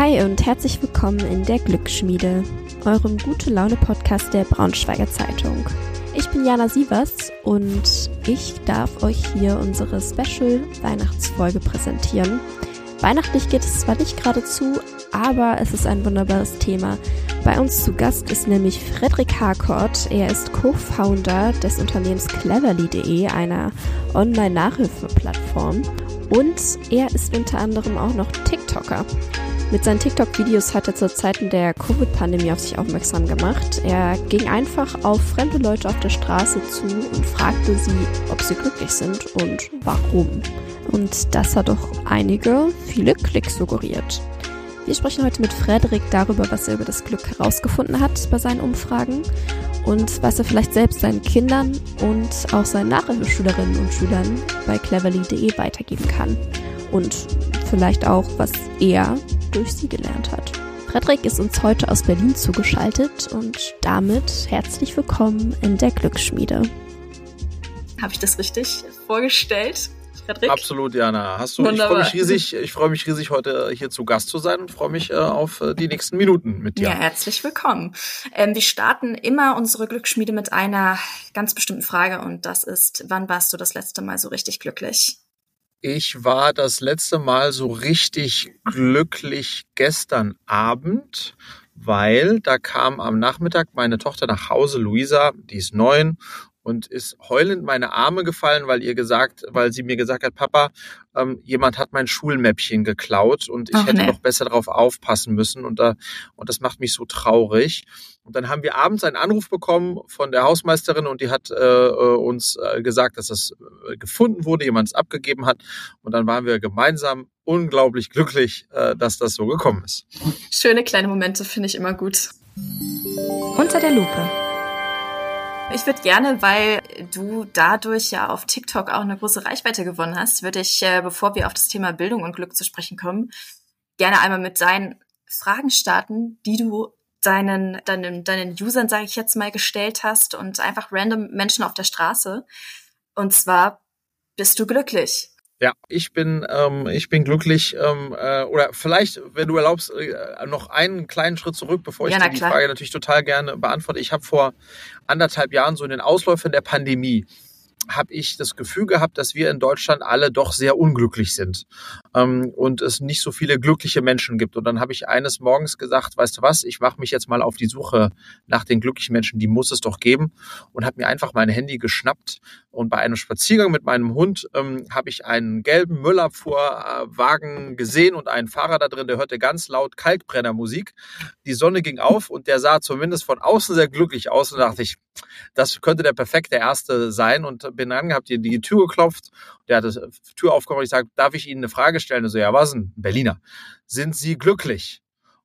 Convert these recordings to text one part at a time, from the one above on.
Hi und herzlich willkommen in der Glücksschmiede, eurem gute Laune Podcast der Braunschweiger Zeitung. Ich bin Jana Sievers und ich darf euch hier unsere Special Weihnachtsfolge präsentieren. Weihnachtlich geht es zwar nicht geradezu, aber es ist ein wunderbares Thema. Bei uns zu Gast ist nämlich Frederik Harcourt. Er ist Co-Founder des Unternehmens Cleverly.de, einer Online-Nachhilfeplattform. Und er ist unter anderem auch noch TikToker. Mit seinen TikTok-Videos hat er zu Zeiten der Covid-Pandemie auf sich aufmerksam gemacht. Er ging einfach auf fremde Leute auf der Straße zu und fragte sie, ob sie glücklich sind und warum. Und das hat auch einige, viele Klicks suggeriert. Wir sprechen heute mit Frederik darüber, was er über das Glück herausgefunden hat bei seinen Umfragen und was er vielleicht selbst seinen Kindern und auch seinen Nachhilfeschülerinnen und Schülern bei cleverly.de weitergeben kann. Und vielleicht auch, was er durch sie gelernt hat. Frederik ist uns heute aus Berlin zugeschaltet und damit herzlich willkommen in der Glücksschmiede. Habe ich das richtig vorgestellt? Frederik? Absolut, Jana. Hast du, ich freue mich riesig, ich freue mich riesig, heute hier zu Gast zu sein und freue mich äh, auf äh, die nächsten Minuten mit dir. Ja, herzlich willkommen. Ähm, wir starten immer unsere Glücksschmiede mit einer ganz bestimmten Frage und das ist, wann warst du das letzte Mal so richtig glücklich? Ich war das letzte Mal so richtig glücklich gestern Abend, weil da kam am Nachmittag meine Tochter nach Hause, Luisa, die ist neun und ist heulend meine Arme gefallen, weil ihr gesagt, weil sie mir gesagt hat, Papa, ähm, jemand hat mein Schulmäppchen geklaut und ich Ach, hätte nee. noch besser darauf aufpassen müssen und da und das macht mich so traurig. Und dann haben wir abends einen Anruf bekommen von der Hausmeisterin und die hat äh, äh uns äh, gesagt, dass das äh, gefunden wurde, jemand es abgegeben hat und dann waren wir gemeinsam unglaublich glücklich, äh, dass das so gekommen ist. Schöne kleine Momente finde ich immer gut. Unter der Lupe. Ich würde gerne, weil du dadurch ja auf TikTok auch eine große Reichweite gewonnen hast, würde ich, äh, bevor wir auf das Thema Bildung und Glück zu sprechen kommen, gerne einmal mit deinen Fragen starten, die du deinen, deinen, deinen Usern, sage ich jetzt mal, gestellt hast und einfach random Menschen auf der Straße. Und zwar, bist du glücklich? Ja, ich bin, ähm, ich bin glücklich. Ähm, äh, oder vielleicht, wenn du erlaubst, äh, noch einen kleinen Schritt zurück, bevor ich dir die Frage natürlich total gerne beantworte. Ich habe vor anderthalb Jahren so in den Ausläufern der Pandemie habe ich das Gefühl gehabt, dass wir in Deutschland alle doch sehr unglücklich sind ähm, und es nicht so viele glückliche Menschen gibt. Und dann habe ich eines Morgens gesagt, weißt du was, ich mache mich jetzt mal auf die Suche nach den glücklichen Menschen, die muss es doch geben und habe mir einfach mein Handy geschnappt und bei einem Spaziergang mit meinem Hund ähm, habe ich einen gelben Müllabfuhrwagen gesehen und einen Fahrer da drin, der hörte ganz laut Kalkbrennermusik. Die Sonne ging auf und der sah zumindest von außen sehr glücklich aus und dachte ich, das könnte der perfekte Erste sein und bin dann, habt ihr die Tür geklopft, der hat die Tür aufgemacht und ich sage, darf ich Ihnen eine Frage Und so, ja, was denn? Berliner. Sind Sie glücklich?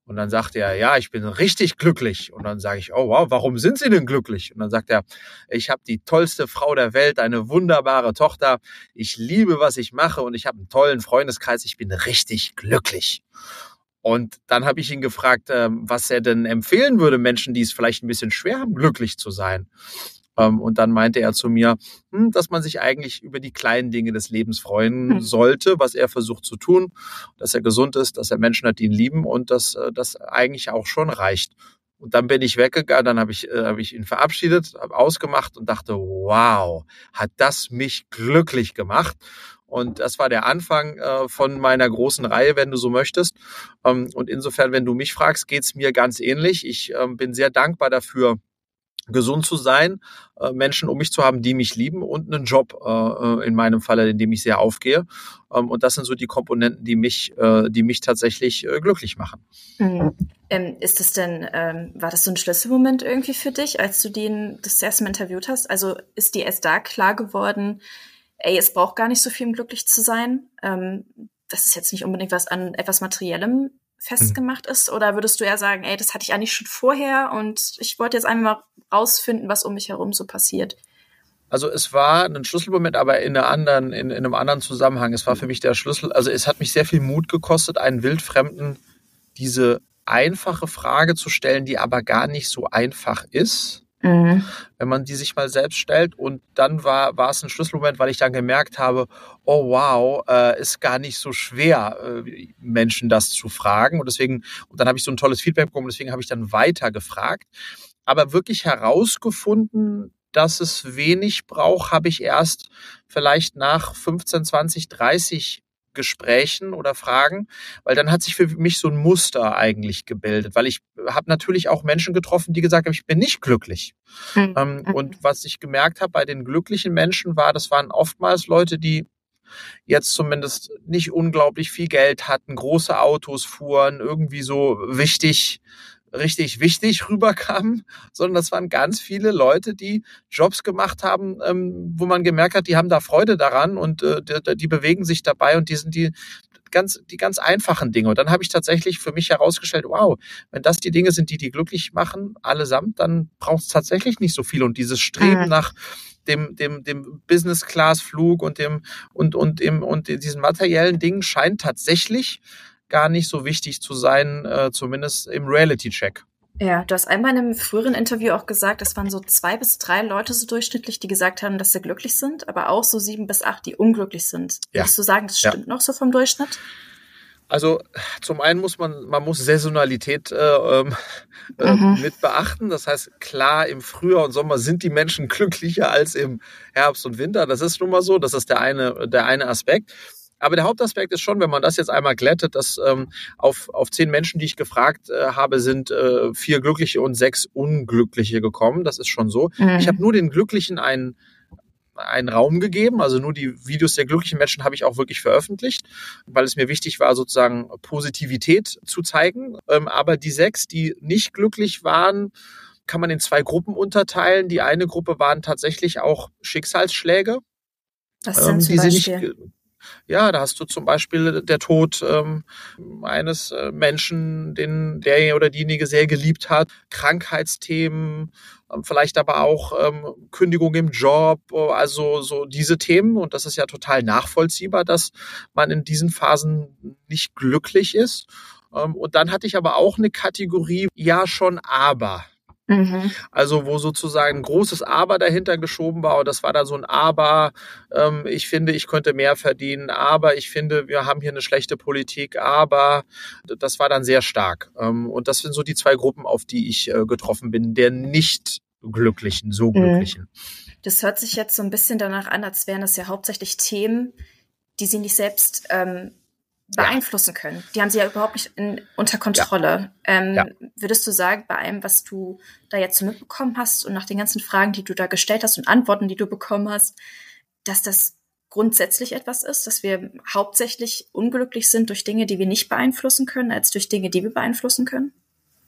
Und dann sagt er, ja, ich bin richtig glücklich. Und dann sage ich, oh wow, warum sind Sie denn glücklich? Und dann sagt er, ich habe die tollste Frau der Welt, eine wunderbare Tochter. Ich liebe, was ich mache und ich habe einen tollen Freundeskreis. Ich bin richtig glücklich. Und dann habe ich ihn gefragt, ähm, was er denn empfehlen würde, Menschen, die es vielleicht ein bisschen schwer haben, glücklich zu sein. Ähm, und dann meinte er zu mir, hm, dass man sich eigentlich über die kleinen Dinge des Lebens freuen hm. sollte, was er versucht zu tun, dass er gesund ist, dass er Menschen hat, die ihn lieben und dass äh, das eigentlich auch schon reicht. Und dann bin ich weggegangen, dann habe ich, äh, hab ich ihn verabschiedet, habe ausgemacht und dachte, wow, hat das mich glücklich gemacht. Und das war der Anfang äh, von meiner großen Reihe, wenn du so möchtest. Ähm, und insofern, wenn du mich fragst, geht's mir ganz ähnlich. Ich ähm, bin sehr dankbar dafür, gesund zu sein, äh, Menschen um mich zu haben, die mich lieben und einen Job äh, äh, in meinem Falle, in dem ich sehr aufgehe. Ähm, und das sind so die Komponenten, die mich, die mich tatsächlich glücklich machen. Mhm. Ähm, ist das denn, ähm, war das so ein Schlüsselmoment irgendwie für dich, als du den das erste Mal interviewt hast? Also ist dir erst da klar geworden, ey, es braucht gar nicht so viel, um glücklich zu sein? das ist jetzt nicht unbedingt was an etwas Materiellem festgemacht ist? Oder würdest du eher sagen, ey, das hatte ich eigentlich schon vorher und ich wollte jetzt einmal rausfinden, was um mich herum so passiert? Also es war ein Schlüsselmoment, aber in, einer anderen, in, in einem anderen Zusammenhang. Es war für mich der Schlüssel, also es hat mich sehr viel Mut gekostet, einen Wildfremden diese einfache Frage zu stellen, die aber gar nicht so einfach ist. Mhm. Wenn man die sich mal selbst stellt und dann war, war es ein Schlüsselmoment, weil ich dann gemerkt habe, oh wow, äh, ist gar nicht so schwer, äh, Menschen das zu fragen. Und deswegen, und dann habe ich so ein tolles Feedback bekommen, deswegen habe ich dann weiter gefragt. Aber wirklich herausgefunden, dass es wenig braucht, habe ich erst vielleicht nach 15, 20, 30 Gesprächen oder Fragen, weil dann hat sich für mich so ein Muster eigentlich gebildet, weil ich habe natürlich auch Menschen getroffen, die gesagt haben, ich bin nicht glücklich. Mhm. Ähm, und was ich gemerkt habe bei den glücklichen Menschen war, das waren oftmals Leute, die jetzt zumindest nicht unglaublich viel Geld hatten, große Autos fuhren, irgendwie so wichtig richtig wichtig rüberkamen, sondern das waren ganz viele Leute, die Jobs gemacht haben, ähm, wo man gemerkt hat, die haben da Freude daran und äh, die, die bewegen sich dabei und die sind die ganz, die ganz einfachen Dinge. Und dann habe ich tatsächlich für mich herausgestellt, wow, wenn das die Dinge sind, die die glücklich machen, allesamt, dann braucht es tatsächlich nicht so viel. Und dieses Streben mhm. nach dem, dem, dem Business-Class-Flug und dem, und, und, dem, und diesen materiellen Dingen scheint tatsächlich gar nicht so wichtig zu sein, äh, zumindest im Reality-Check. Ja, du hast einmal in einem früheren Interview auch gesagt, es waren so zwei bis drei Leute so durchschnittlich, die gesagt haben, dass sie glücklich sind, aber auch so sieben bis acht, die unglücklich sind. Ja. Würdest du sagen, das stimmt ja. noch so vom Durchschnitt? Also zum einen muss man, man muss Saisonalität äh, ähm, äh, mhm. mit beachten. Das heißt, klar, im Frühjahr und Sommer sind die Menschen glücklicher als im Herbst und Winter. Das ist nun mal so. Das ist der eine, der eine Aspekt. Aber der Hauptaspekt ist schon, wenn man das jetzt einmal glättet, dass ähm, auf, auf zehn Menschen, die ich gefragt äh, habe, sind äh, vier Glückliche und sechs Unglückliche gekommen. Das ist schon so. Mhm. Ich habe nur den Glücklichen einen einen Raum gegeben. Also nur die Videos der glücklichen Menschen habe ich auch wirklich veröffentlicht, weil es mir wichtig war, sozusagen Positivität zu zeigen. Ähm, aber die sechs, die nicht glücklich waren, kann man in zwei Gruppen unterteilen. Die eine Gruppe waren tatsächlich auch Schicksalsschläge. Was sind ähm, zum Beispiel? Nicht, ja, da hast du zum Beispiel der Tod ähm, eines äh, Menschen, den der oder diejenige sehr geliebt hat, Krankheitsthemen, ähm, vielleicht aber auch ähm, Kündigung im Job, also so diese Themen. Und das ist ja total nachvollziehbar, dass man in diesen Phasen nicht glücklich ist. Ähm, und dann hatte ich aber auch eine Kategorie, ja schon aber. Mhm. Also wo sozusagen ein großes Aber dahinter geschoben war und das war dann so ein Aber, ähm, ich finde, ich könnte mehr verdienen, aber ich finde, wir haben hier eine schlechte Politik, aber das war dann sehr stark. Ähm, und das sind so die zwei Gruppen, auf die ich äh, getroffen bin, der nicht glücklichen, so mhm. glücklichen. Das hört sich jetzt so ein bisschen danach an, als wären das ja hauptsächlich Themen, die sie nicht selbst ähm, beeinflussen ja. können. Die haben sie ja überhaupt nicht in, unter Kontrolle. Ja. Ähm, ja. Würdest du sagen, bei allem, was du da jetzt so mitbekommen hast und nach den ganzen Fragen, die du da gestellt hast und Antworten, die du bekommen hast, dass das grundsätzlich etwas ist, dass wir hauptsächlich unglücklich sind durch Dinge, die wir nicht beeinflussen können, als durch Dinge, die wir beeinflussen können?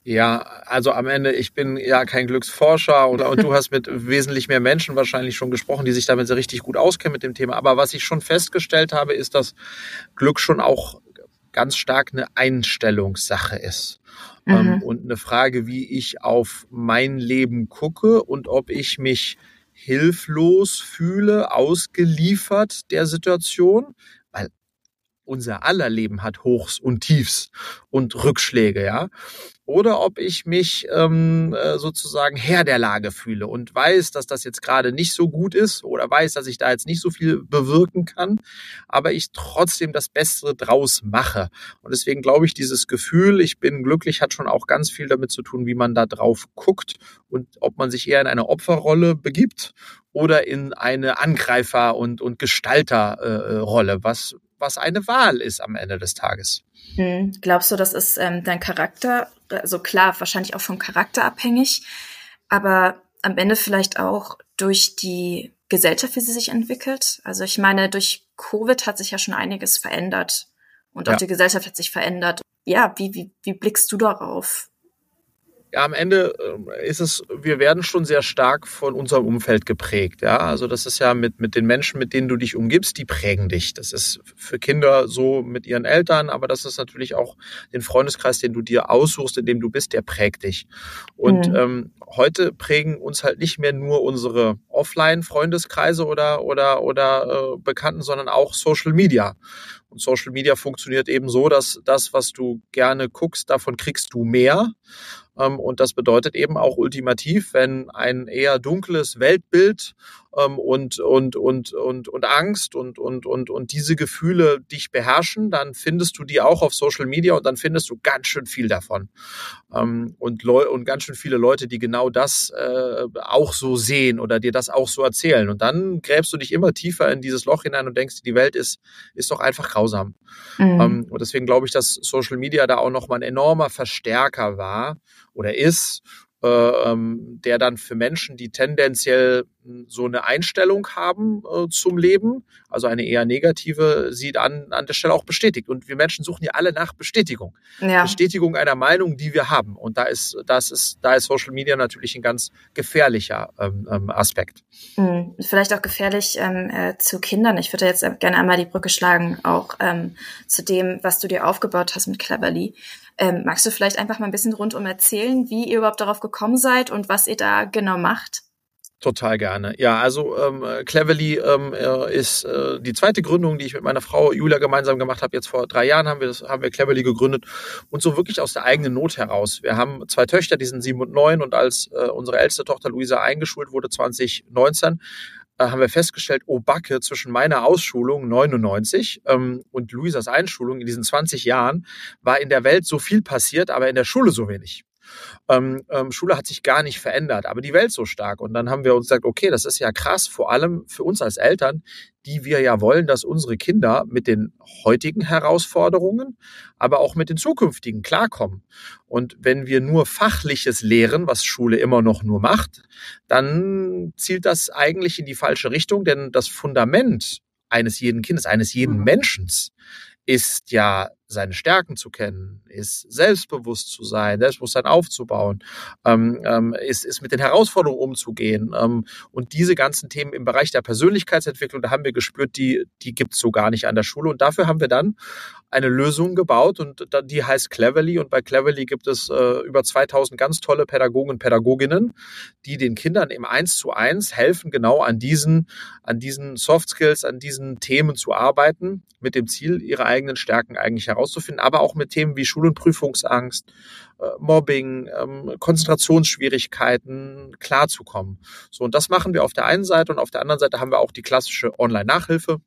Ja, also am Ende, ich bin ja kein Glücksforscher und, und du hast mit wesentlich mehr Menschen wahrscheinlich schon gesprochen, die sich damit so richtig gut auskennen mit dem Thema. Aber was ich schon festgestellt habe, ist, dass Glück schon auch ganz stark eine Einstellungssache ist. Mhm. Ähm, und eine Frage, wie ich auf mein Leben gucke und ob ich mich hilflos fühle, ausgeliefert der Situation, unser aller Leben hat Hochs und Tiefs und Rückschläge, ja oder ob ich mich ähm, äh, sozusagen Herr der Lage fühle und weiß, dass das jetzt gerade nicht so gut ist oder weiß, dass ich da jetzt nicht so viel bewirken kann, aber ich trotzdem das Bessere draus mache. Und deswegen glaube ich, dieses Gefühl, ich bin glücklich, hat schon auch ganz viel damit zu tun, wie man da drauf guckt und ob man sich eher in eine Opferrolle begibt oder in eine Angreifer- und, und Gestalterrolle, äh, was, was eine Wahl ist am Ende des Tages. Hm. Glaubst du, das ist ähm, dein Charakter? Also klar, wahrscheinlich auch vom Charakter abhängig, aber am Ende vielleicht auch durch die Gesellschaft, wie sie sich entwickelt. Also ich meine, durch Covid hat sich ja schon einiges verändert und auch ja. die Gesellschaft hat sich verändert. Ja, wie, wie, wie blickst du darauf? Ja, am Ende äh, ist es, wir werden schon sehr stark von unserem Umfeld geprägt. Ja, also das ist ja mit, mit den Menschen, mit denen du dich umgibst, die prägen dich. Das ist für Kinder so mit ihren Eltern, aber das ist natürlich auch den Freundeskreis, den du dir aussuchst, in dem du bist, der prägt dich. Und mhm. ähm, heute prägen uns halt nicht mehr nur unsere Offline-Freundeskreise oder, oder, oder äh, Bekannten, sondern auch Social Media. Und Social Media funktioniert eben so, dass das, was du gerne guckst, davon kriegst du mehr. Ähm, und das bedeutet eben auch ultimativ, wenn ein eher dunkles Weltbild ähm, und, und, und, und, und Angst und, und, und, und diese Gefühle dich beherrschen, dann findest du die auch auf Social Media und dann findest du ganz schön viel davon. Ähm, und, und ganz schön viele Leute, die genau das äh, auch so sehen oder dir das auch so erzählen. Und dann gräbst du dich immer tiefer in dieses Loch hinein und denkst, die Welt ist, ist doch einfach grausam. Mhm. Ähm, und deswegen glaube ich, dass Social Media da auch nochmal ein enormer Verstärker war oder ist der dann für Menschen, die tendenziell hm, so eine Einstellung haben äh, zum Leben, also eine eher negative, sieht an, an der Stelle auch bestätigt. Und wir Menschen suchen ja alle nach Bestätigung. Ja. Bestätigung einer Meinung, die wir haben. Und da ist, das ist, da ist Social Media natürlich ein ganz gefährlicher ähm, ähm Aspekt. Mhm. Vielleicht auch gefährlich ähm, äh, zu Kindern. Ich würde jetzt gerne einmal die Brücke schlagen, auch ähm, zu dem, was du dir aufgebaut hast mit Cleverly. Ähm, magst du vielleicht einfach mal ein bisschen rundum erzählen, wie ihr überhaupt darauf gekommen seid und was ihr da genau macht? Total gerne. Ja, also ähm, Cleverly ähm, äh, ist äh, die zweite Gründung, die ich mit meiner Frau Julia gemeinsam gemacht habe. Jetzt vor drei Jahren haben wir das, haben wir Cleverly gegründet und so wirklich aus der eigenen Not heraus. Wir haben zwei Töchter, die sind sieben und neun und als äh, unsere älteste Tochter Luisa eingeschult wurde 2019, äh, haben wir festgestellt, oh Backe, zwischen meiner Ausschulung 99 ähm, und Luisas Einschulung in diesen 20 Jahren war in der Welt so viel passiert, aber in der Schule so wenig. Ähm, ähm, Schule hat sich gar nicht verändert, aber die Welt so stark. Und dann haben wir uns gesagt, okay, das ist ja krass, vor allem für uns als Eltern, die wir ja wollen, dass unsere Kinder mit den heutigen Herausforderungen, aber auch mit den zukünftigen klarkommen. Und wenn wir nur fachliches lehren, was Schule immer noch nur macht, dann zielt das eigentlich in die falsche Richtung, denn das Fundament eines jeden Kindes, eines jeden mhm. Menschen ist ja seine Stärken zu kennen, ist selbstbewusst zu sein, Selbstbewusstsein aufzubauen, ähm, ähm, ist, ist mit den Herausforderungen umzugehen. Ähm, und diese ganzen Themen im Bereich der Persönlichkeitsentwicklung, da haben wir gespürt, die, die gibt's so gar nicht an der Schule. Und dafür haben wir dann eine Lösung gebaut und die heißt Cleverly. Und bei Cleverly gibt es äh, über 2000 ganz tolle Pädagogen und Pädagoginnen, die den Kindern im Eins zu eins helfen, genau an diesen, an diesen Soft Skills, an diesen Themen zu arbeiten, mit dem Ziel, ihre eigenen Stärken eigentlich herauszufinden, aber auch mit Themen wie Schul- und Prüfungsangst, äh, Mobbing, ähm, Konzentrationsschwierigkeiten klarzukommen. So, und das machen wir auf der einen Seite und auf der anderen Seite haben wir auch die klassische Online-Nachhilfe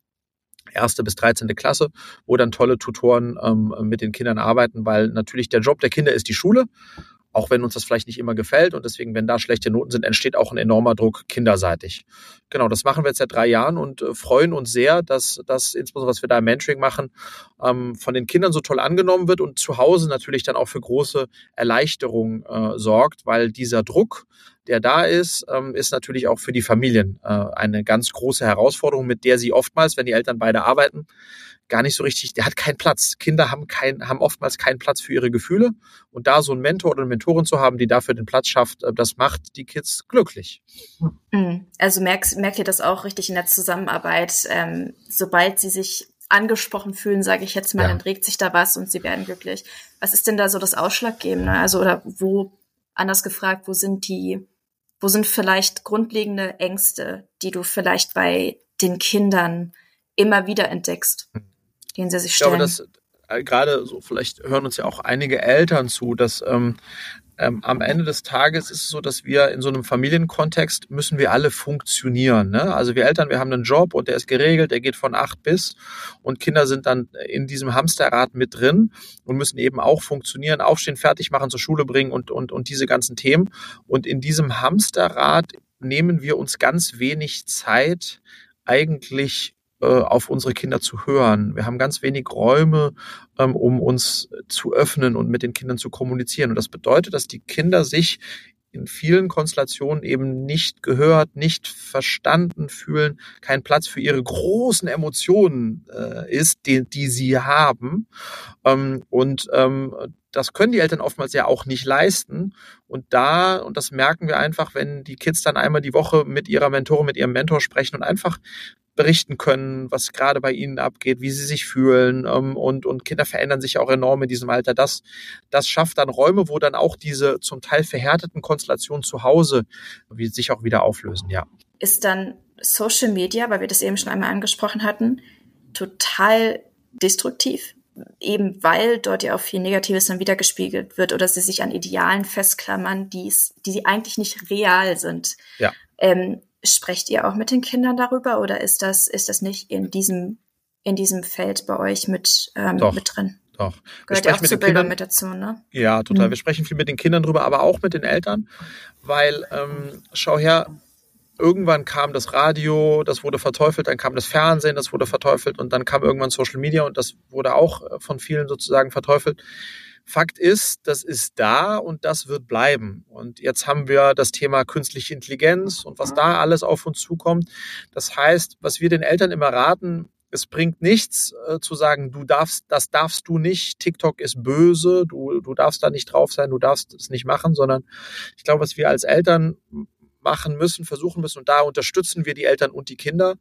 erste bis 13. Klasse, wo dann tolle Tutoren ähm, mit den Kindern arbeiten, weil natürlich der Job der Kinder ist die Schule auch wenn uns das vielleicht nicht immer gefällt. Und deswegen, wenn da schlechte Noten sind, entsteht auch ein enormer Druck kinderseitig. Genau, das machen wir jetzt seit drei Jahren und äh, freuen uns sehr, dass das, insbesondere was wir da im Mentoring machen, ähm, von den Kindern so toll angenommen wird und zu Hause natürlich dann auch für große Erleichterung äh, sorgt, weil dieser Druck, der da ist, ähm, ist natürlich auch für die Familien äh, eine ganz große Herausforderung, mit der sie oftmals, wenn die Eltern beide arbeiten, gar nicht so richtig, der hat keinen Platz. Kinder haben kein, haben oftmals keinen Platz für ihre Gefühle. Und da so einen Mentor oder eine Mentorin zu haben, die dafür den Platz schafft, äh, das macht die Kids glücklich. Mhm. Also merkt, merkt ihr das auch richtig in der Zusammenarbeit, ähm, sobald sie sich angesprochen fühlen, sage ich jetzt mal, ja. dann regt sich da was und sie werden glücklich. Was ist denn da so das Ausschlaggebende? Also, oder wo, anders gefragt, wo sind die, wo sind vielleicht grundlegende Ängste, die du vielleicht bei den Kindern immer wieder entdeckst? Den sie sich stellen. Ich glaube, dass äh, gerade so, vielleicht hören uns ja auch einige Eltern zu, dass ähm, ähm, am Ende des Tages ist es so, dass wir in so einem Familienkontext müssen wir alle funktionieren. Ne? Also wir Eltern, wir haben einen Job und der ist geregelt, der geht von acht bis und Kinder sind dann in diesem Hamsterrad mit drin und müssen eben auch funktionieren, aufstehen, fertig machen, zur Schule bringen und, und, und diese ganzen Themen. Und in diesem Hamsterrad nehmen wir uns ganz wenig Zeit, eigentlich auf unsere Kinder zu hören. Wir haben ganz wenig Räume, ähm, um uns zu öffnen und mit den Kindern zu kommunizieren. Und das bedeutet, dass die Kinder sich in vielen Konstellationen eben nicht gehört, nicht verstanden fühlen, kein Platz für ihre großen Emotionen äh, ist, die, die sie haben. Ähm, und ähm, das können die Eltern oftmals ja auch nicht leisten. Und da, und das merken wir einfach, wenn die Kids dann einmal die Woche mit ihrer Mentorin, mit ihrem Mentor sprechen und einfach berichten können, was gerade bei ihnen abgeht, wie sie sich fühlen. Ähm, und, und Kinder verändern sich auch enorm in diesem Alter. Das, das schafft dann Räume, wo dann auch diese zum Teil verhärteten Konstellationen zu Hause wie, sich auch wieder auflösen, ja. Ist dann Social Media, weil wir das eben schon einmal angesprochen hatten, total destruktiv? eben weil dort ja auch viel Negatives dann wiedergespiegelt wird oder sie sich an Idealen festklammern, die die eigentlich nicht real sind. Ja. Ähm, sprecht ihr auch mit den Kindern darüber oder ist das, ist das nicht in diesem, in diesem Feld bei euch mit, ähm, Doch. mit drin? Doch. Gehört ja auch zu Bildung mit dazu, ne? Ja, total. Mhm. Wir sprechen viel mit den Kindern drüber, aber auch mit den Eltern, weil, ähm, schau her, irgendwann kam das Radio, das wurde verteufelt, dann kam das Fernsehen, das wurde verteufelt und dann kam irgendwann Social Media und das wurde auch äh, von vielen sozusagen verteufelt. Fakt ist, das ist da und das wird bleiben. Und jetzt haben wir das Thema künstliche Intelligenz und was da alles auf uns zukommt. Das heißt, was wir den Eltern immer raten, es bringt nichts äh, zu sagen, du darfst, das darfst du nicht, TikTok ist böse, du, du darfst da nicht drauf sein, du darfst es nicht machen, sondern ich glaube, was wir als Eltern machen müssen, versuchen müssen, und da unterstützen wir die Eltern und die Kinder,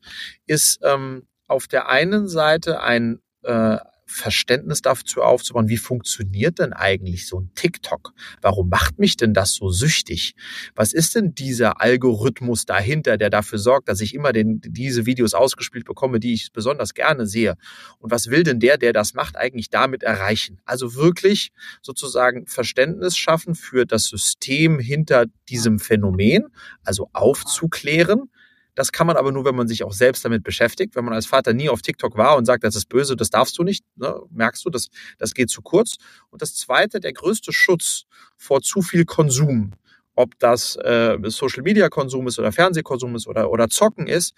ist ähm, auf der einen Seite ein äh, Verständnis dazu aufzubauen, wie funktioniert denn eigentlich so ein TikTok? Warum macht mich denn das so süchtig? Was ist denn dieser Algorithmus dahinter, der dafür sorgt, dass ich immer den, diese Videos ausgespielt bekomme, die ich besonders gerne sehe? Und was will denn der, der das macht, eigentlich damit erreichen? Also wirklich sozusagen Verständnis schaffen für das System hinter diesem Phänomen, also aufzuklären, das kann man aber nur, wenn man sich auch selbst damit beschäftigt. Wenn man als Vater nie auf TikTok war und sagt, das ist böse, das darfst du nicht, ne, merkst du, das, das geht zu kurz. Und das Zweite, der größte Schutz vor zu viel Konsum, ob das äh, Social Media Konsum ist oder Fernsehkonsum ist oder, oder Zocken ist,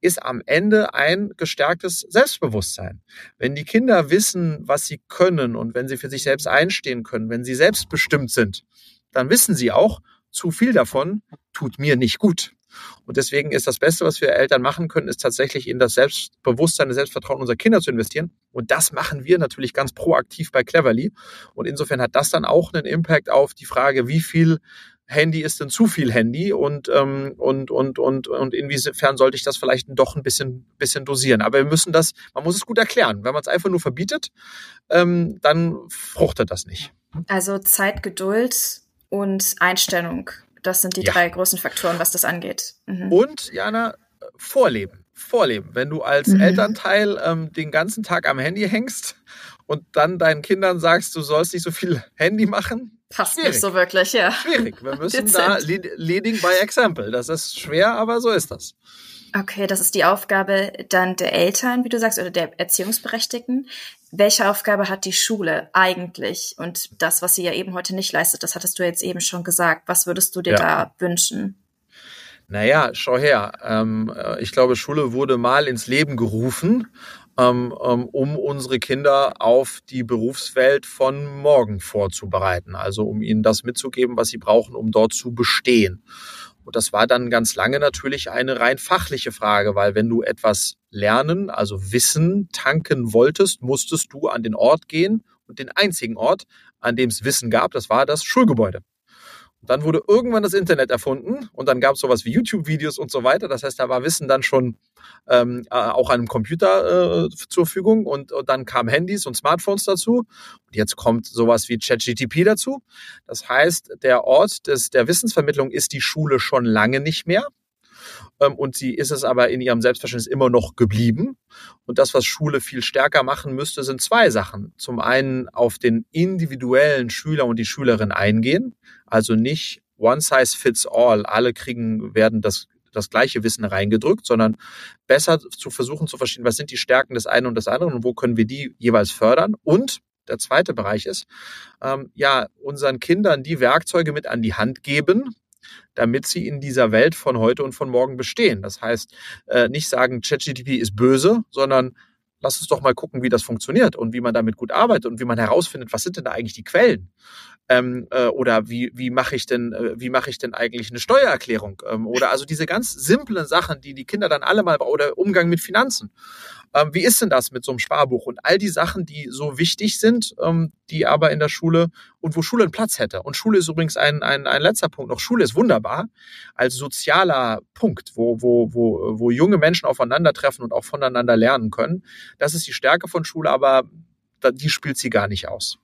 ist am Ende ein gestärktes Selbstbewusstsein. Wenn die Kinder wissen, was sie können und wenn sie für sich selbst einstehen können, wenn sie selbstbestimmt sind, dann wissen sie auch, zu viel davon tut mir nicht gut. Und deswegen ist das Beste, was wir Eltern machen können, ist tatsächlich in das Selbstbewusstsein, das Selbstvertrauen unserer Kinder zu investieren. Und das machen wir natürlich ganz proaktiv bei Cleverly. Und insofern hat das dann auch einen Impact auf die Frage, wie viel Handy ist denn zu viel Handy und, ähm, und, und, und, und inwiefern sollte ich das vielleicht doch ein bisschen, bisschen dosieren. Aber wir müssen das, man muss es gut erklären. Wenn man es einfach nur verbietet, ähm, dann fruchtet das nicht. Also Zeit, Geduld und Einstellung das sind die ja. drei großen Faktoren, was das angeht. Mhm. Und, Jana, Vorleben. Vorleben. Wenn du als mhm. Elternteil ähm, den ganzen Tag am Handy hängst und dann deinen Kindern sagst, du sollst nicht so viel Handy machen. Passt schwierig. nicht so wirklich, ja. Schwierig. Wir müssen da leading by example. Das ist schwer, aber so ist das. Okay, das ist die Aufgabe dann der Eltern, wie du sagst, oder der Erziehungsberechtigten. Welche Aufgabe hat die Schule eigentlich? Und das, was sie ja eben heute nicht leistet, das hattest du jetzt eben schon gesagt. Was würdest du dir ja. da wünschen? Naja, schau her. Ähm, äh, ich glaube, Schule wurde mal ins Leben gerufen, um unsere Kinder auf die Berufswelt von morgen vorzubereiten. Also um ihnen das mitzugeben, was sie brauchen, um dort zu bestehen. Und das war dann ganz lange natürlich eine rein fachliche Frage, weil wenn du etwas lernen, also Wissen tanken wolltest, musstest du an den Ort gehen und den einzigen Ort, an dem es Wissen gab, das war das Schulgebäude. Dann wurde irgendwann das Internet erfunden und dann gab es sowas wie YouTube-Videos und so weiter. Das heißt, da war Wissen dann schon ähm, äh, auch einem Computer äh, zur Verfügung und, und dann kamen Handys und Smartphones dazu. Und jetzt kommt sowas wie ChatGTP dazu. Das heißt, der Ort des, der Wissensvermittlung ist die Schule schon lange nicht mehr. Ähm, und sie ist es aber in ihrem Selbstverständnis immer noch geblieben. Und das, was Schule viel stärker machen müsste, sind zwei Sachen. Zum einen auf den individuellen Schüler und die Schülerin eingehen, also nicht one size fits all, alle kriegen, werden das das gleiche Wissen reingedrückt, sondern besser zu versuchen zu verstehen, was sind die Stärken des einen und des anderen und wo können wir die jeweils fördern. Und der zweite Bereich ist, ähm, ja, unseren Kindern die Werkzeuge mit an die Hand geben, damit sie in dieser Welt von heute und von morgen bestehen. Das heißt, äh, nicht sagen, ChatGTP ist böse, sondern lass uns doch mal gucken, wie das funktioniert und wie man damit gut arbeitet und wie man herausfindet, was sind denn da eigentlich die Quellen? Ähm, äh, oder wie, wie mache ich denn, äh, wie mache ich denn eigentlich eine Steuererklärung? Ähm, oder also diese ganz simplen Sachen, die die Kinder dann alle mal oder Umgang mit Finanzen. Ähm, wie ist denn das mit so einem Sparbuch? Und all die Sachen, die so wichtig sind, ähm, die aber in der Schule und wo Schule einen Platz hätte. Und Schule ist übrigens ein, ein, ein letzter Punkt noch. Schule ist wunderbar als sozialer Punkt, wo, wo, wo, wo junge Menschen aufeinandertreffen und auch voneinander lernen können. Das ist die Stärke von Schule, aber die spielt sie gar nicht aus.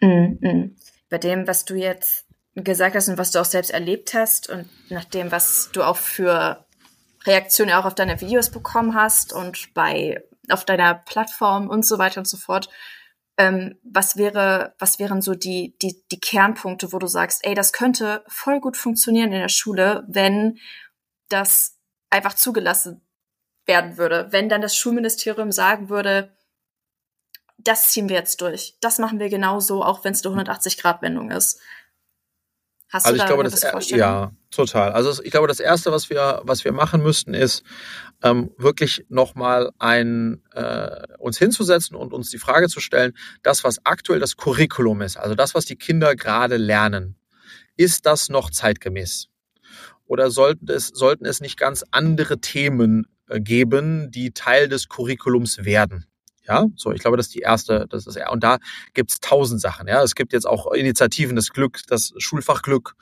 Mm -mm. Bei dem, was du jetzt gesagt hast und was du auch selbst erlebt hast und nach dem, was du auch für Reaktionen auch auf deine Videos bekommen hast und bei auf deiner Plattform und so weiter und so fort. Ähm, was wäre, was wären so die, die, die Kernpunkte, wo du sagst, ey, das könnte voll gut funktionieren in der Schule, wenn das einfach zugelassen werden würde, wenn dann das Schulministerium sagen würde, das ziehen wir jetzt durch. Das machen wir genauso, auch wenn es eine 180-Grad-Wendung ist. Hast also du da ich glaube, das, ja, total. Also ich glaube, das erste, was wir, was wir machen müssten, ist ähm, wirklich nochmal ein, äh, uns hinzusetzen und uns die Frage zu stellen, das, was aktuell das Curriculum ist, also das, was die Kinder gerade lernen, ist das noch zeitgemäß? Oder sollten es, sollten es nicht ganz andere Themen äh, geben, die Teil des Curriculums werden? Ja, so, ich glaube, das ist die erste, das ist und da gibt's tausend Sachen. Ja, es gibt jetzt auch Initiativen, das Glück, das Schulfach Glück.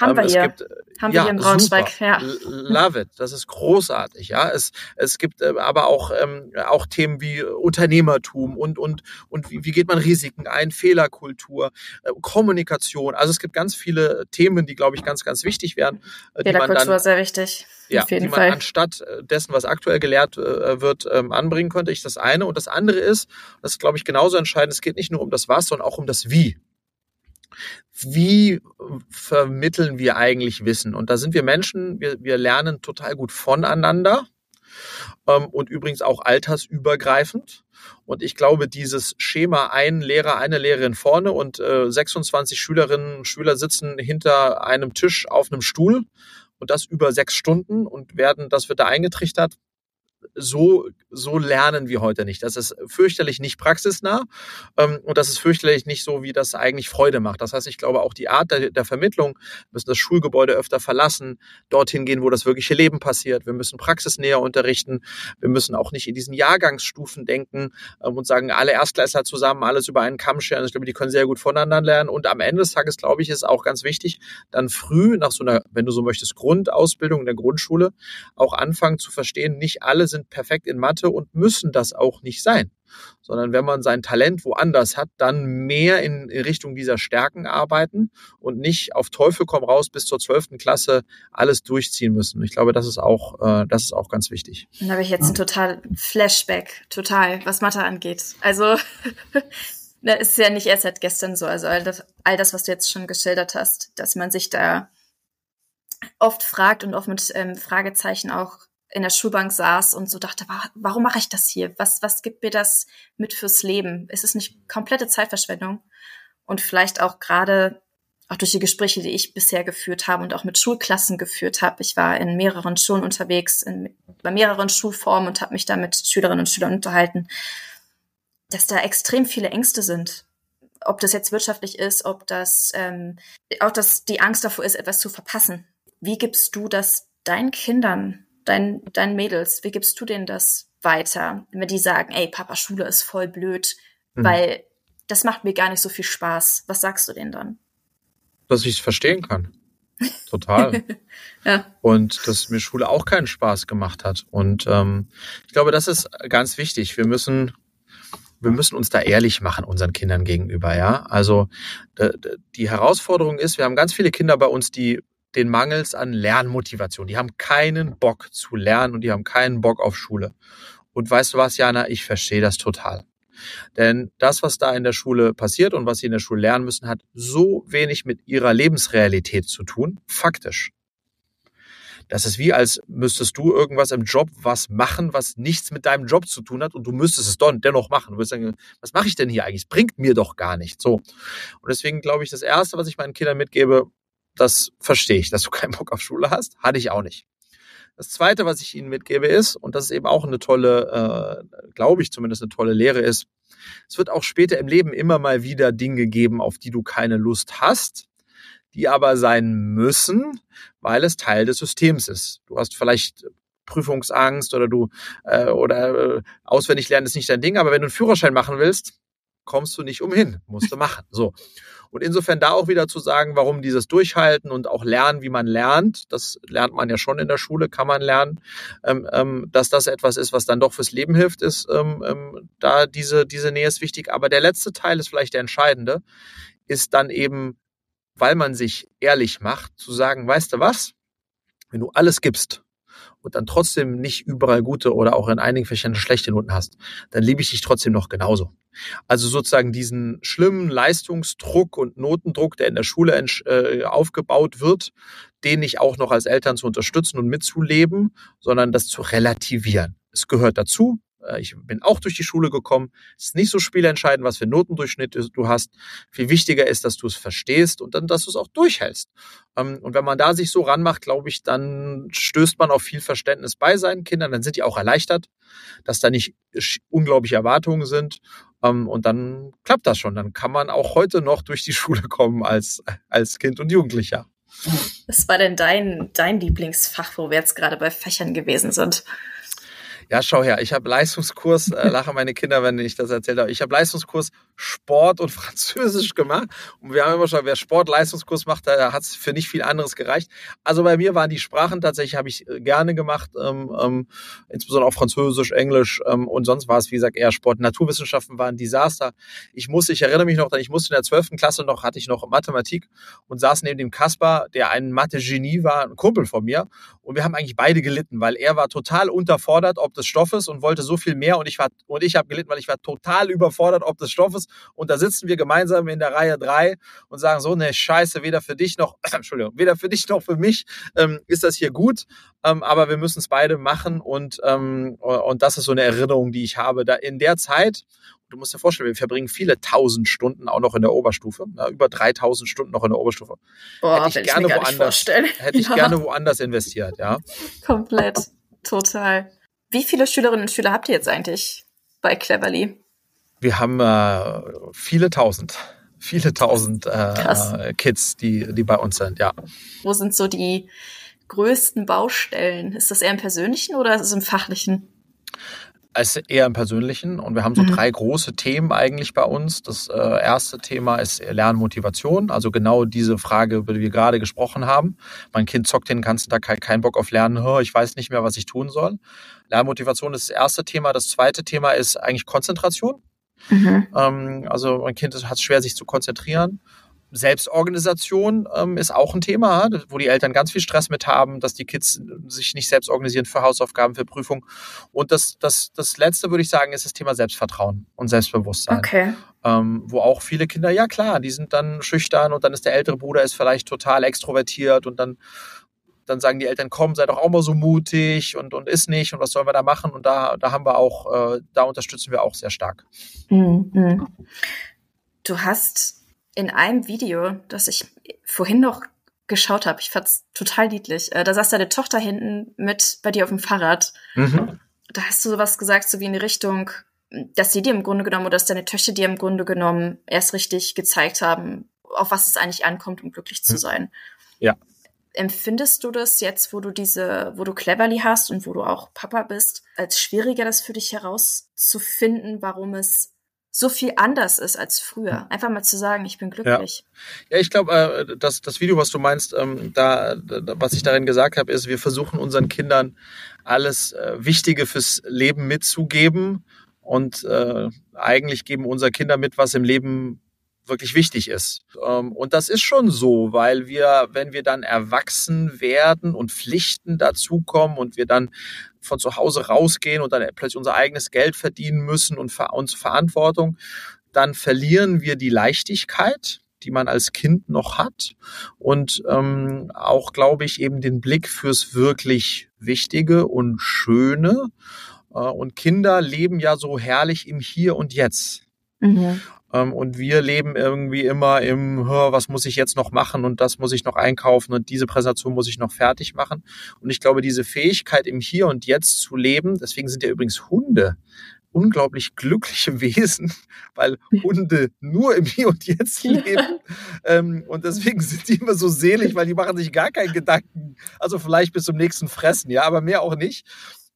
Haben ähm, wir hier. Gibt, Haben ja, wir hier in Braunschweig, super. ja. Love it. Das ist großartig. Ja, es, es gibt äh, aber auch, ähm, auch Themen wie Unternehmertum und, und, und wie, wie geht man Risiken ein, Fehlerkultur, äh, Kommunikation. Also es gibt ganz viele Themen, die, glaube ich, ganz, ganz wichtig wären. Äh, Fehlerkultur dann, sehr wichtig. Ja, die man Fall. anstatt äh, dessen, was aktuell gelehrt äh, wird, ähm, anbringen könnte. Ich das eine. Und das andere ist, das ist, glaube ich, genauso entscheidend, es geht nicht nur um das Was, sondern auch um das Wie. Wie vermitteln wir eigentlich Wissen? Und da sind wir Menschen, wir, wir lernen total gut voneinander ähm, und übrigens auch altersübergreifend. Und ich glaube, dieses Schema, ein Lehrer, eine Lehrerin vorne und äh, 26 Schülerinnen und Schüler sitzen hinter einem Tisch auf einem Stuhl und das über sechs Stunden und werden, das wird da eingetrichtert. So, so lernen wir heute nicht. Das ist fürchterlich nicht praxisnah ähm, und das ist fürchterlich nicht so, wie das eigentlich Freude macht. Das heißt, ich glaube auch die Art der, der Vermittlung, müssen das Schulgebäude öfter verlassen, dorthin gehen, wo das wirkliche Leben passiert. Wir müssen praxisnäher unterrichten. Wir müssen auch nicht in diesen Jahrgangsstufen denken ähm, und sagen, alle Erstklässler zusammen, alles über einen Kamm scheren. Ich glaube, die können sehr gut voneinander lernen. Und am Ende des Tages, glaube ich, ist auch ganz wichtig, dann früh nach so einer, wenn du so möchtest, Grundausbildung in der Grundschule auch anfangen zu verstehen, nicht alle sind perfekt in Mathe und müssen das auch nicht sein. Sondern wenn man sein Talent woanders hat, dann mehr in Richtung dieser Stärken arbeiten und nicht auf Teufel komm raus bis zur zwölften Klasse alles durchziehen müssen. Ich glaube, das ist auch, äh, das ist auch ganz wichtig. Dann habe ich jetzt ein total Flashback, total, was Mathe angeht. Also ne, ist ja nicht erst seit gestern so. Also all das, all das, was du jetzt schon geschildert hast, dass man sich da oft fragt und oft mit ähm, Fragezeichen auch in der Schulbank saß und so dachte, warum mache ich das hier? Was, was gibt mir das mit fürs Leben? Ist es nicht komplette Zeitverschwendung? Und vielleicht auch gerade auch durch die Gespräche, die ich bisher geführt habe und auch mit Schulklassen geführt habe. Ich war in mehreren Schulen unterwegs, in, bei mehreren Schulformen und habe mich da mit Schülerinnen und Schülern unterhalten, dass da extrem viele Ängste sind. Ob das jetzt wirtschaftlich ist, ob das ähm, auch das die Angst davor ist, etwas zu verpassen. Wie gibst du das deinen Kindern dein, deinen Mädels, wie gibst du denen das weiter, wenn die sagen, ey, Papa, Schule ist voll blöd, mhm. weil das macht mir gar nicht so viel Spaß. Was sagst du denen dann? Dass ich es verstehen kann. Total. ja. Und dass mir Schule auch keinen Spaß gemacht hat. Und ähm, ich glaube, das ist ganz wichtig. Wir müssen, wir müssen uns da ehrlich machen unseren Kindern gegenüber. Ja, also die Herausforderung ist, wir haben ganz viele Kinder bei uns, die den Mangels an Lernmotivation. Die haben keinen Bock zu lernen und die haben keinen Bock auf Schule. Und weißt du was, Jana, ich verstehe das total. Denn das, was da in der Schule passiert und was sie in der Schule lernen müssen, hat so wenig mit ihrer Lebensrealität zu tun, faktisch. Das ist wie, als müsstest du irgendwas im Job was machen, was nichts mit deinem Job zu tun hat und du müsstest es dann dennoch machen. Du wirst sagen, was mache ich denn hier eigentlich? Es bringt mir doch gar nichts. So. Und deswegen glaube ich, das Erste, was ich meinen Kindern mitgebe, das verstehe ich, dass du keinen Bock auf Schule hast. Hatte ich auch nicht. Das Zweite, was ich Ihnen mitgebe, ist, und das ist eben auch eine tolle, äh, glaube ich zumindest eine tolle Lehre ist, es wird auch später im Leben immer mal wieder Dinge geben, auf die du keine Lust hast, die aber sein müssen, weil es Teil des Systems ist. Du hast vielleicht Prüfungsangst oder du äh, oder äh, auswendig lernen ist nicht dein Ding, aber wenn du einen Führerschein machen willst, kommst du nicht umhin, musst du machen. So. Und insofern da auch wieder zu sagen, warum dieses Durchhalten und auch lernen, wie man lernt, das lernt man ja schon in der Schule, kann man lernen, ähm, ähm, dass das etwas ist, was dann doch fürs Leben hilft, ist ähm, ähm, da diese, diese Nähe ist wichtig. Aber der letzte Teil ist vielleicht der entscheidende, ist dann eben, weil man sich ehrlich macht, zu sagen, weißt du was, wenn du alles gibst und dann trotzdem nicht überall gute oder auch in einigen Fächern schlechte Noten hast, dann liebe ich dich trotzdem noch genauso. Also sozusagen diesen schlimmen Leistungsdruck und Notendruck, der in der Schule äh, aufgebaut wird, den nicht auch noch als Eltern zu unterstützen und mitzuleben, sondern das zu relativieren. Es gehört dazu, ich bin auch durch die Schule gekommen. Es ist nicht so spielentscheidend, was für Notendurchschnitt du hast. Viel wichtiger ist, dass du es verstehst und dann, dass du es auch durchhältst. Ähm, und wenn man da sich so ranmacht, glaube ich, dann stößt man auf viel Verständnis bei seinen Kindern. Dann sind die auch erleichtert, dass da nicht unglaubliche Erwartungen sind. Ähm, und dann klappt das schon. Dann kann man auch heute noch durch die Schule kommen als, als Kind und Jugendlicher. Was war denn dein, dein Lieblingsfach, wo wir jetzt gerade bei Fächern gewesen sind? Ja, schau her, ich habe Leistungskurs, äh, lachen meine Kinder, wenn ich das erzählt habe. Ich habe Leistungskurs Sport und Französisch gemacht. Und wir haben immer schon, wer Sport, Leistungskurs macht, da hat es für nicht viel anderes gereicht. Also bei mir waren die Sprachen tatsächlich, habe ich äh, gerne gemacht, ähm, ähm, insbesondere auch Französisch, Englisch ähm, und sonst war es, wie gesagt, eher Sport. Naturwissenschaften war ein Desaster. Ich musste, ich erinnere mich noch, ich musste in der 12. Klasse noch, hatte ich noch Mathematik und saß neben dem Kasper, der ein Mathe-Genie war, ein Kumpel von mir. Und wir haben eigentlich beide gelitten, weil er war total unterfordert, ob des Stoffes und wollte so viel mehr und ich war und ich habe gelitten, weil ich war total überfordert ob des Stoffes und da sitzen wir gemeinsam in der Reihe drei und sagen so ne Scheiße weder für dich noch Entschuldigung weder für dich noch für mich ähm, ist das hier gut, ähm, aber wir müssen es beide machen und ähm, und das ist so eine Erinnerung, die ich habe da in der Zeit du musst dir vorstellen, wir verbringen viele tausend Stunden auch noch in der Oberstufe, ja, über 3000 Stunden noch in der Oberstufe. Boah, hätte ich gerne ich woanders, hätte ich ja. gerne woanders investiert, ja. Komplett, total. Wie viele Schülerinnen und Schüler habt ihr jetzt eigentlich bei Cleverly? Wir haben äh, viele tausend, viele tausend äh, Kids, die, die bei uns sind, ja. Wo sind so die größten Baustellen? Ist das eher im persönlichen oder ist es im fachlichen? Ist eher im Persönlichen und wir haben so mhm. drei große Themen eigentlich bei uns. Das äh, erste Thema ist Lernmotivation, also genau diese Frage, über die wir gerade gesprochen haben. Mein Kind zockt den ganzen Tag halt keinen Bock auf Lernen, ich weiß nicht mehr, was ich tun soll. Lernmotivation ist das erste Thema. Das zweite Thema ist eigentlich Konzentration. Mhm. Ähm, also mein Kind hat es schwer, sich zu konzentrieren. Selbstorganisation ähm, ist auch ein Thema, wo die Eltern ganz viel Stress mit haben, dass die Kids sich nicht selbst organisieren für Hausaufgaben, für Prüfungen. Und das, das, das Letzte, würde ich sagen, ist das Thema Selbstvertrauen und Selbstbewusstsein. Okay. Ähm, wo auch viele Kinder, ja klar, die sind dann schüchtern und dann ist der ältere Bruder ist vielleicht total extrovertiert und dann dann sagen die Eltern, komm, sei doch auch mal so mutig und, und ist nicht und was sollen wir da machen? Und da, da haben wir auch, äh, da unterstützen wir auch sehr stark. Mhm. Du hast in einem Video, das ich vorhin noch geschaut habe, ich fand's total niedlich. Äh, da saß deine Tochter hinten mit bei dir auf dem Fahrrad. Mhm. Da hast du sowas gesagt, so wie in die Richtung, dass sie dir im Grunde genommen oder dass deine Töchter dir im Grunde genommen erst richtig gezeigt haben, auf was es eigentlich ankommt, um glücklich zu mhm. sein. Ja. Empfindest du das jetzt, wo du diese, wo du Cleverly hast und wo du auch Papa bist, als schwieriger, das für dich herauszufinden, warum es so viel anders ist als früher. Einfach mal zu sagen, ich bin glücklich. Ja, ja ich glaube, äh, das, das Video, was du meinst, ähm, da, da, was ich darin gesagt habe, ist, wir versuchen unseren Kindern alles äh, Wichtige fürs Leben mitzugeben und äh, eigentlich geben unsere Kinder mit, was im Leben wirklich wichtig ist. Ähm, und das ist schon so, weil wir, wenn wir dann erwachsen werden und Pflichten dazukommen und wir dann von zu Hause rausgehen und dann plötzlich unser eigenes Geld verdienen müssen und uns Verantwortung, dann verlieren wir die Leichtigkeit, die man als Kind noch hat und ähm, auch, glaube ich, eben den Blick fürs wirklich Wichtige und Schöne. Äh, und Kinder leben ja so herrlich im Hier und Jetzt. Mhm. Ähm, und wir leben irgendwie immer im, was muss ich jetzt noch machen und das muss ich noch einkaufen und diese Präsentation muss ich noch fertig machen. Und ich glaube, diese Fähigkeit im Hier und Jetzt zu leben, deswegen sind ja übrigens Hunde unglaublich glückliche Wesen, weil Hunde nur im Hier und Jetzt leben. Ähm, und deswegen sind die immer so selig, weil die machen sich gar keinen Gedanken. Also vielleicht bis zum nächsten Fressen, ja, aber mehr auch nicht.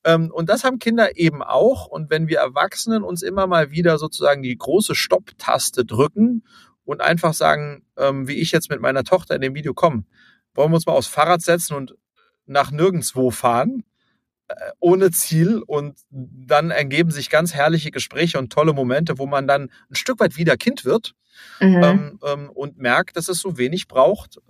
Ähm, und das haben Kinder eben auch. Und wenn wir Erwachsenen uns immer mal wieder sozusagen die große Stopp-Taste drücken und einfach sagen, ähm, wie ich jetzt mit meiner Tochter in dem Video komme, wollen wir uns mal aufs Fahrrad setzen und nach nirgendwo fahren, äh, ohne Ziel. Und dann ergeben sich ganz herrliche Gespräche und tolle Momente, wo man dann ein Stück weit wieder Kind wird mhm. ähm, und merkt, dass es so wenig braucht,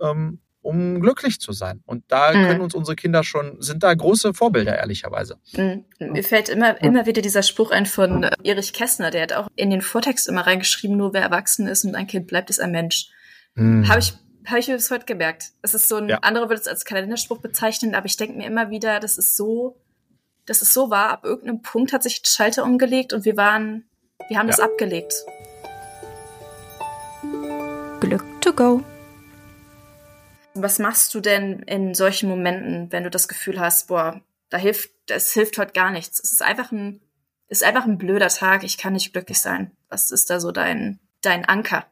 um glücklich zu sein. Und da mhm. können uns unsere Kinder schon, sind da große Vorbilder, ehrlicherweise. Mhm. Mir fällt immer, immer wieder dieser Spruch ein von Erich Kästner, der hat auch in den Vortext immer reingeschrieben, nur wer erwachsen ist und ein Kind bleibt, ist ein Mensch. Mhm. Habe ich habe ich mir bis heute gemerkt. Es ist so ein, ja. andere würde es als Kalenderspruch bezeichnen, aber ich denke mir immer wieder, das ist so, das ist so wahr. Ab irgendeinem Punkt hat sich der Schalter umgelegt und wir waren, wir haben ja. das abgelegt. Glück to go. Was machst du denn in solchen Momenten, wenn du das Gefühl hast, boah, da hilft, es hilft heute gar nichts. Es ist einfach ein, ist einfach ein blöder Tag. Ich kann nicht glücklich sein. Was ist da so dein, dein Anker?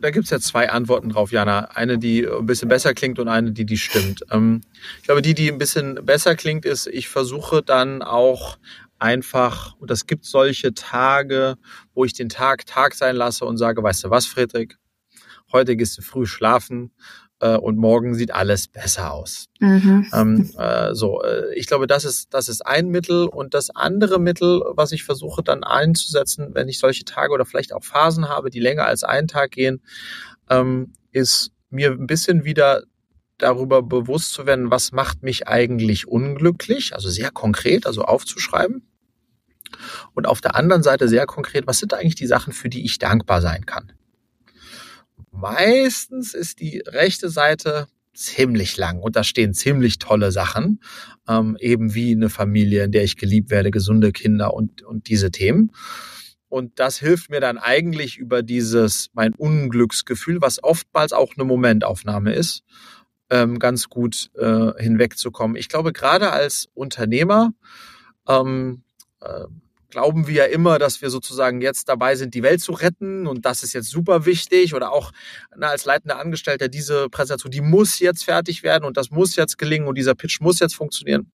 Da gibt's ja zwei Antworten drauf, Jana. Eine, die ein bisschen besser klingt und eine, die, die stimmt. Ähm, ich glaube, die, die ein bisschen besser klingt, ist, ich versuche dann auch einfach, und das gibt solche Tage, wo ich den Tag Tag sein lasse und sage, weißt du was, Friedrich, heute gehst du früh schlafen äh, und morgen sieht alles besser aus. Mhm. Ähm, äh, so, äh, ich glaube, das ist das ist ein Mittel und das andere Mittel, was ich versuche dann einzusetzen, wenn ich solche Tage oder vielleicht auch Phasen habe, die länger als einen Tag gehen, ähm, ist mir ein bisschen wieder darüber bewusst zu werden, was macht mich eigentlich unglücklich, also sehr konkret, also aufzuschreiben. Und auf der anderen Seite sehr konkret, was sind eigentlich die Sachen, für die ich dankbar sein kann? Meistens ist die rechte Seite ziemlich lang und da stehen ziemlich tolle Sachen, ähm, eben wie eine Familie, in der ich geliebt werde, gesunde Kinder und, und diese Themen. Und das hilft mir dann eigentlich über dieses, mein Unglücksgefühl, was oftmals auch eine Momentaufnahme ist, ähm, ganz gut äh, hinwegzukommen. Ich glaube, gerade als Unternehmer ähm, äh, glauben wir ja immer, dass wir sozusagen jetzt dabei sind, die Welt zu retten. Und das ist jetzt super wichtig. Oder auch na, als leitender Angestellter diese Präsentation, die muss jetzt fertig werden und das muss jetzt gelingen und dieser Pitch muss jetzt funktionieren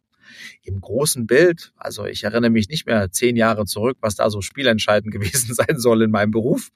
im großen Bild, also ich erinnere mich nicht mehr zehn Jahre zurück, was da so spielentscheidend gewesen sein soll in meinem Beruf,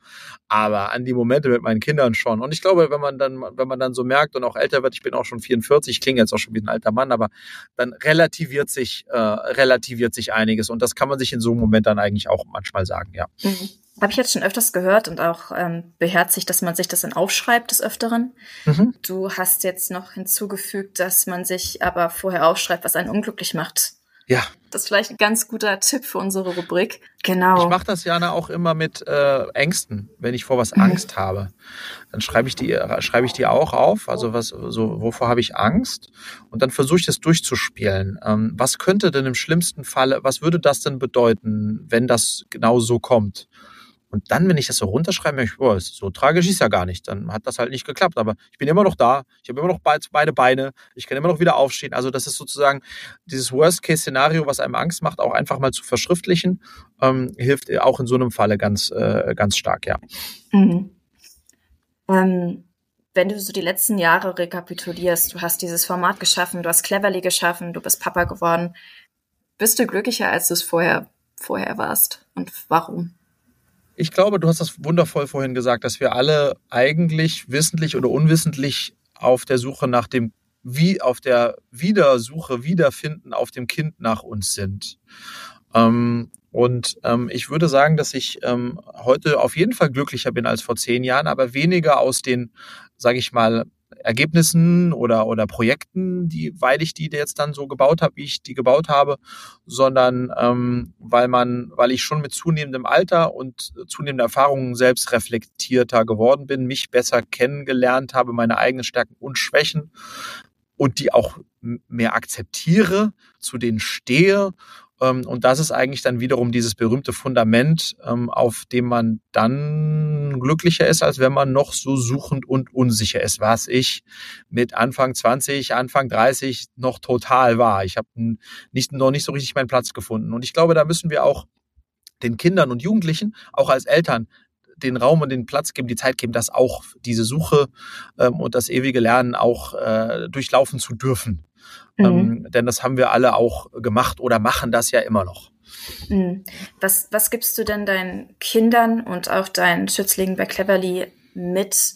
aber an die Momente mit meinen Kindern schon. Und ich glaube, wenn man dann, wenn man dann so merkt und auch älter wird, ich bin auch schon 44, ich klinge jetzt auch schon wie ein alter Mann, aber dann relativiert sich, äh, relativiert sich einiges und das kann man sich in so einem Moment dann eigentlich auch manchmal sagen, ja. Mhm. Habe ich jetzt schon öfters gehört und auch ähm, beherzigt, dass man sich das dann aufschreibt des Öfteren. Mhm. Du hast jetzt noch hinzugefügt, dass man sich aber vorher aufschreibt, was einen unglücklich macht. Ja. Das ist vielleicht ein ganz guter Tipp für unsere Rubrik. Genau. Ich mache das, Jana, auch immer mit äh, Ängsten. Wenn ich vor was mhm. Angst habe, dann schreibe ich die, schreibe ich die auch auf. Also was, so wovor habe ich Angst? Und dann versuche ich das durchzuspielen. Ähm, was könnte denn im schlimmsten Falle, was würde das denn bedeuten, wenn das genau so kommt? Und dann, wenn ich das so runterschreibe, ich, boah, so tragisch ist ja gar nicht. Dann hat das halt nicht geklappt. Aber ich bin immer noch da. Ich habe immer noch beide Beine. Ich kann immer noch wieder aufstehen. Also das ist sozusagen dieses Worst-Case-Szenario, was einem Angst macht, auch einfach mal zu verschriftlichen, ähm, hilft auch in so einem Falle ganz, äh, ganz stark, ja. Mhm. Ähm, wenn du so die letzten Jahre rekapitulierst, du hast dieses Format geschaffen, du hast Cleverly geschaffen, du bist Papa geworden. Bist du glücklicher, als du es vorher, vorher warst? Und warum? Ich glaube, du hast das wundervoll vorhin gesagt, dass wir alle eigentlich wissentlich oder unwissentlich auf der Suche nach dem wie auf der Wiedersuche, Wiederfinden auf dem Kind nach uns sind. Ähm, und ähm, ich würde sagen, dass ich ähm, heute auf jeden Fall glücklicher bin als vor zehn Jahren, aber weniger aus den, sage ich mal, Ergebnissen oder, oder Projekten, die, weil ich die jetzt dann so gebaut habe, wie ich die gebaut habe, sondern ähm, weil man, weil ich schon mit zunehmendem Alter und zunehmender Erfahrungen selbst reflektierter geworden bin, mich besser kennengelernt habe, meine eigenen Stärken und Schwächen und die auch mehr akzeptiere, zu denen stehe. Ähm, und das ist eigentlich dann wiederum dieses berühmte Fundament, ähm, auf dem man dann glücklicher ist, als wenn man noch so suchend und unsicher ist, was ich mit Anfang 20, Anfang 30 noch total war. Ich habe nicht, noch nicht so richtig meinen Platz gefunden. Und ich glaube, da müssen wir auch den Kindern und Jugendlichen, auch als Eltern, den Raum und den Platz geben, die Zeit geben, dass auch diese Suche ähm, und das ewige Lernen auch äh, durchlaufen zu dürfen. Mhm. Ähm, denn das haben wir alle auch gemacht oder machen das ja immer noch. Mhm. Was, was gibst du denn deinen Kindern und auch deinen Schützlingen bei Cleverly mit,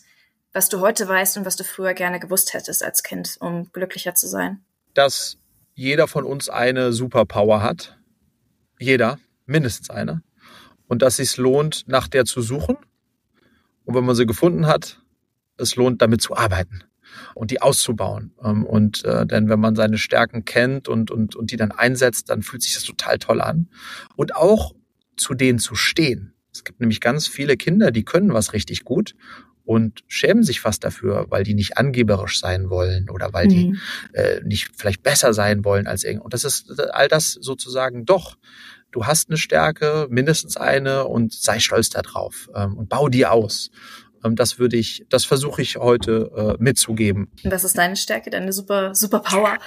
was du heute weißt und was du früher gerne gewusst hättest als Kind, um glücklicher zu sein? Dass jeder von uns eine Superpower hat. Jeder, mindestens eine. Und dass es lohnt, nach der zu suchen. Und wenn man sie gefunden hat, es lohnt, damit zu arbeiten. Und die auszubauen. Ähm, und äh, denn wenn man seine Stärken kennt und, und, und die dann einsetzt, dann fühlt sich das total toll an. Und auch zu denen zu stehen. Es gibt nämlich ganz viele Kinder, die können was richtig gut und schämen sich fast dafür, weil die nicht angeberisch sein wollen oder weil mhm. die äh, nicht vielleicht besser sein wollen als irgend. Und das ist all das sozusagen doch. Du hast eine Stärke, mindestens eine, und sei stolz darauf ähm, und bau die aus. Ähm, das würde ich, das versuche ich heute äh, mitzugeben. Und was ist deine Stärke, deine super, super Power?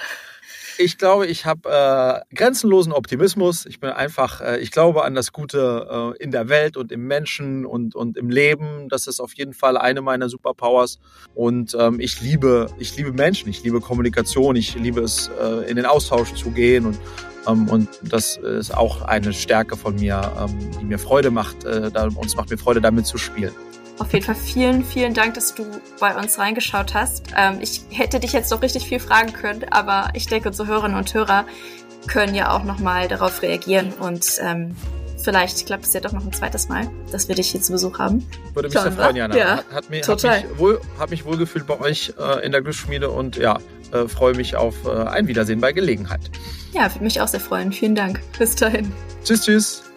Ich glaube, ich habe äh, grenzenlosen Optimismus. Ich bin einfach, äh, ich glaube an das Gute äh, in der Welt und im Menschen und, und im Leben. Das ist auf jeden Fall eine meiner Superpowers. Und ähm, ich liebe, ich liebe Menschen, ich liebe Kommunikation, ich liebe es, äh, in den Austausch zu gehen und ähm, und das ist auch eine Stärke von mir, ähm, die mir Freude macht. Äh, da, uns macht mir Freude, damit zu spielen. Auf jeden Fall vielen, vielen Dank, dass du bei uns reingeschaut hast. Ähm, ich hätte dich jetzt noch richtig viel fragen können, aber ich denke, unsere Hörerinnen und Hörer können ja auch nochmal darauf reagieren und ähm, vielleicht klappt es ja doch noch ein zweites Mal, dass wir dich hier zu Besuch haben. Würde mich sehr freuen, Jana. Ja, hat, hat, mir, total. Hat mich, wohl, hat mich wohlgefühlt bei euch äh, in der Glücksschmiede und ja, äh, freue mich auf äh, ein Wiedersehen bei Gelegenheit. Ja, würde mich auch sehr freuen. Vielen Dank. Bis dahin. Tschüss, tschüss.